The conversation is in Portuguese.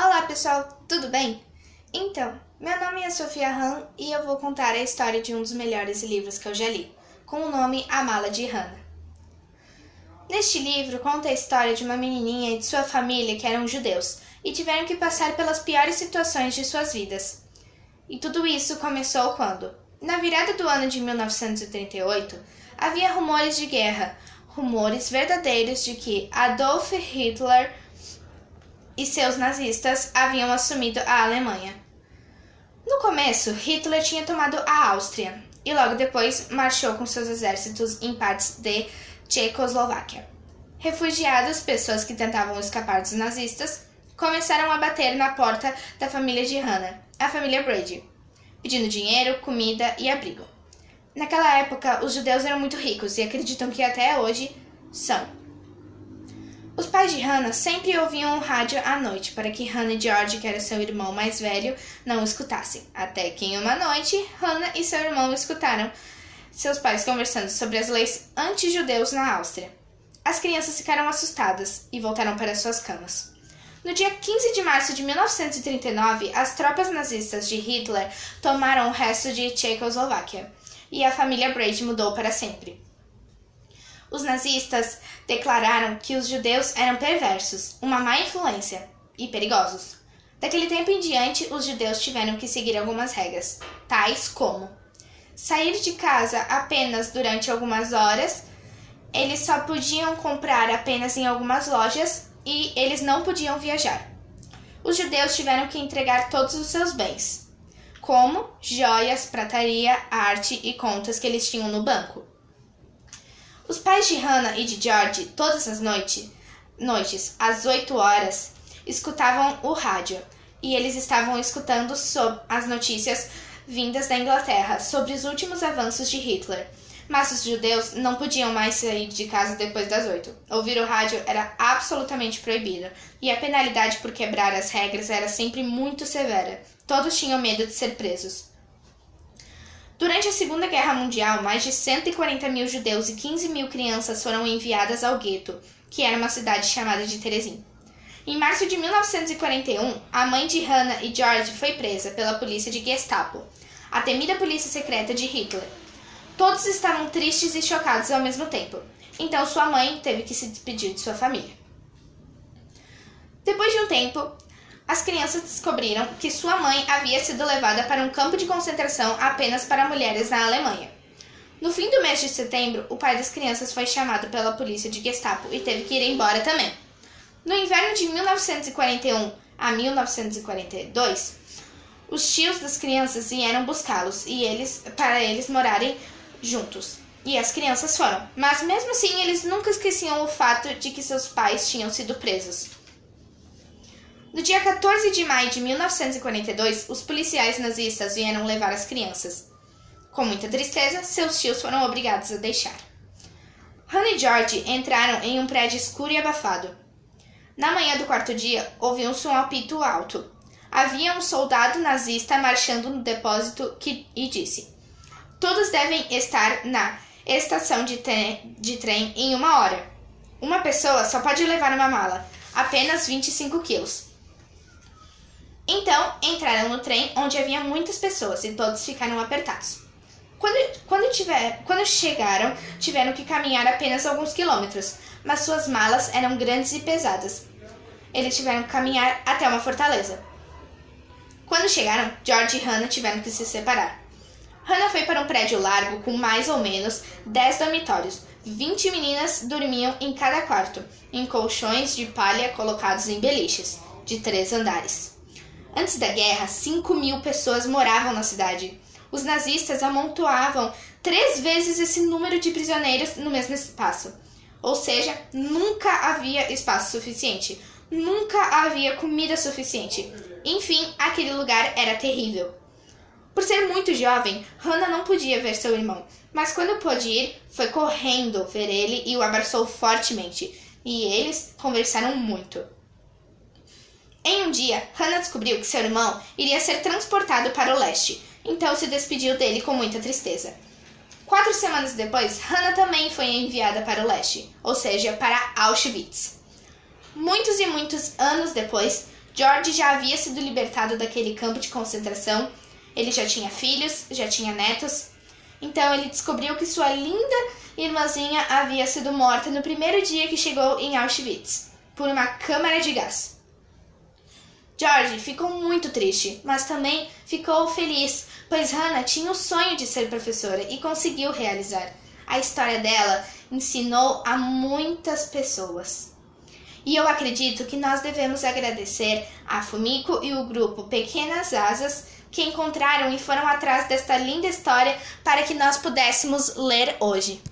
Olá pessoal, tudo bem? Então, meu nome é Sofia Han e eu vou contar a história de um dos melhores livros que eu já li, com o nome A Mala de Hannah. Neste livro conta a história de uma menininha e de sua família que eram judeus e tiveram que passar pelas piores situações de suas vidas. E tudo isso começou quando, na virada do ano de 1938, havia rumores de guerra, rumores verdadeiros de que Adolf Hitler e seus nazistas haviam assumido a Alemanha. No começo, Hitler tinha tomado a Áustria e logo depois marchou com seus exércitos em partes de Tchecoslováquia. Refugiados, pessoas que tentavam escapar dos nazistas, começaram a bater na porta da família de Hannah, a família Brady, pedindo dinheiro, comida e abrigo. Naquela época, os judeus eram muito ricos e acreditam que até hoje são. Os pais de Hannah sempre ouviam o rádio à noite para que Hannah e George, que era seu irmão mais velho, não escutassem. Até que em uma noite, Hannah e seu irmão escutaram seus pais conversando sobre as leis anti-judeus na Áustria. As crianças ficaram assustadas e voltaram para suas camas. No dia 15 de março de 1939, as tropas nazistas de Hitler tomaram o resto de Tchecoslováquia e a família Brady mudou para sempre. Os nazistas declararam que os judeus eram perversos, uma má influência e perigosos. Daquele tempo em diante, os judeus tiveram que seguir algumas regras, tais como sair de casa apenas durante algumas horas, eles só podiam comprar apenas em algumas lojas e eles não podiam viajar. Os judeus tiveram que entregar todos os seus bens, como joias, prataria, arte e contas que eles tinham no banco. Os pais de Hannah e de George, todas as noites, noites às 8 horas, escutavam o rádio e eles estavam escutando as notícias vindas da Inglaterra sobre os últimos avanços de Hitler. Mas os judeus não podiam mais sair de casa depois das oito. Ouvir o rádio era absolutamente proibido, e a penalidade por quebrar as regras era sempre muito severa. Todos tinham medo de ser presos. Durante a Segunda Guerra Mundial, mais de 140 mil judeus e 15 mil crianças foram enviadas ao gueto, que era uma cidade chamada de Terezin. Em março de 1941, a mãe de Hannah e George foi presa pela polícia de Gestapo, a temida polícia secreta de Hitler. Todos estavam tristes e chocados ao mesmo tempo, então sua mãe teve que se despedir de sua família. Depois de um tempo, as crianças descobriram que sua mãe havia sido levada para um campo de concentração apenas para mulheres na Alemanha. No fim do mês de setembro, o pai das crianças foi chamado pela polícia de Gestapo e teve que ir embora também. No inverno de 1941 a 1942, os tios das crianças vieram buscá-los e eles para eles morarem juntos. E as crianças foram, mas mesmo assim eles nunca esqueciam o fato de que seus pais tinham sido presos. No dia 14 de maio de 1942, os policiais nazistas vieram levar as crianças. Com muita tristeza, seus tios foram obrigados a deixar. Hannah e George entraram em um prédio escuro e abafado. Na manhã do quarto dia, ouviu-se um apito alto. Havia um soldado nazista marchando no depósito que, e disse: Todos devem estar na estação de, de trem em uma hora. Uma pessoa só pode levar uma mala, apenas 25 quilos. Então entraram no trem onde havia muitas pessoas e todos ficaram apertados. Quando, quando, tiver, quando chegaram, tiveram que caminhar apenas alguns quilômetros, mas suas malas eram grandes e pesadas. Eles tiveram que caminhar até uma fortaleza. Quando chegaram, George e Hannah tiveram que se separar. Hannah foi para um prédio largo com mais ou menos 10 dormitórios. 20 meninas dormiam em cada quarto, em colchões de palha colocados em beliches, de três andares. Antes da guerra, 5 mil pessoas moravam na cidade. Os nazistas amontoavam três vezes esse número de prisioneiros no mesmo espaço. Ou seja, nunca havia espaço suficiente. Nunca havia comida suficiente. Enfim, aquele lugar era terrível. Por ser muito jovem, Hannah não podia ver seu irmão, mas quando pôde ir, foi correndo ver ele e o abraçou fortemente. E eles conversaram muito. Em um dia, Hannah descobriu que seu irmão iria ser transportado para o leste, então se despediu dele com muita tristeza. Quatro semanas depois, Hannah também foi enviada para o leste, ou seja, para Auschwitz. Muitos e muitos anos depois, George já havia sido libertado daquele campo de concentração, ele já tinha filhos, já tinha netos, então ele descobriu que sua linda irmãzinha havia sido morta no primeiro dia que chegou em Auschwitz, por uma câmara de gás. George ficou muito triste, mas também ficou feliz, pois Hannah tinha o sonho de ser professora e conseguiu realizar. A história dela ensinou a muitas pessoas. E eu acredito que nós devemos agradecer a Fumiko e o grupo Pequenas Asas que encontraram e foram atrás desta linda história para que nós pudéssemos ler hoje.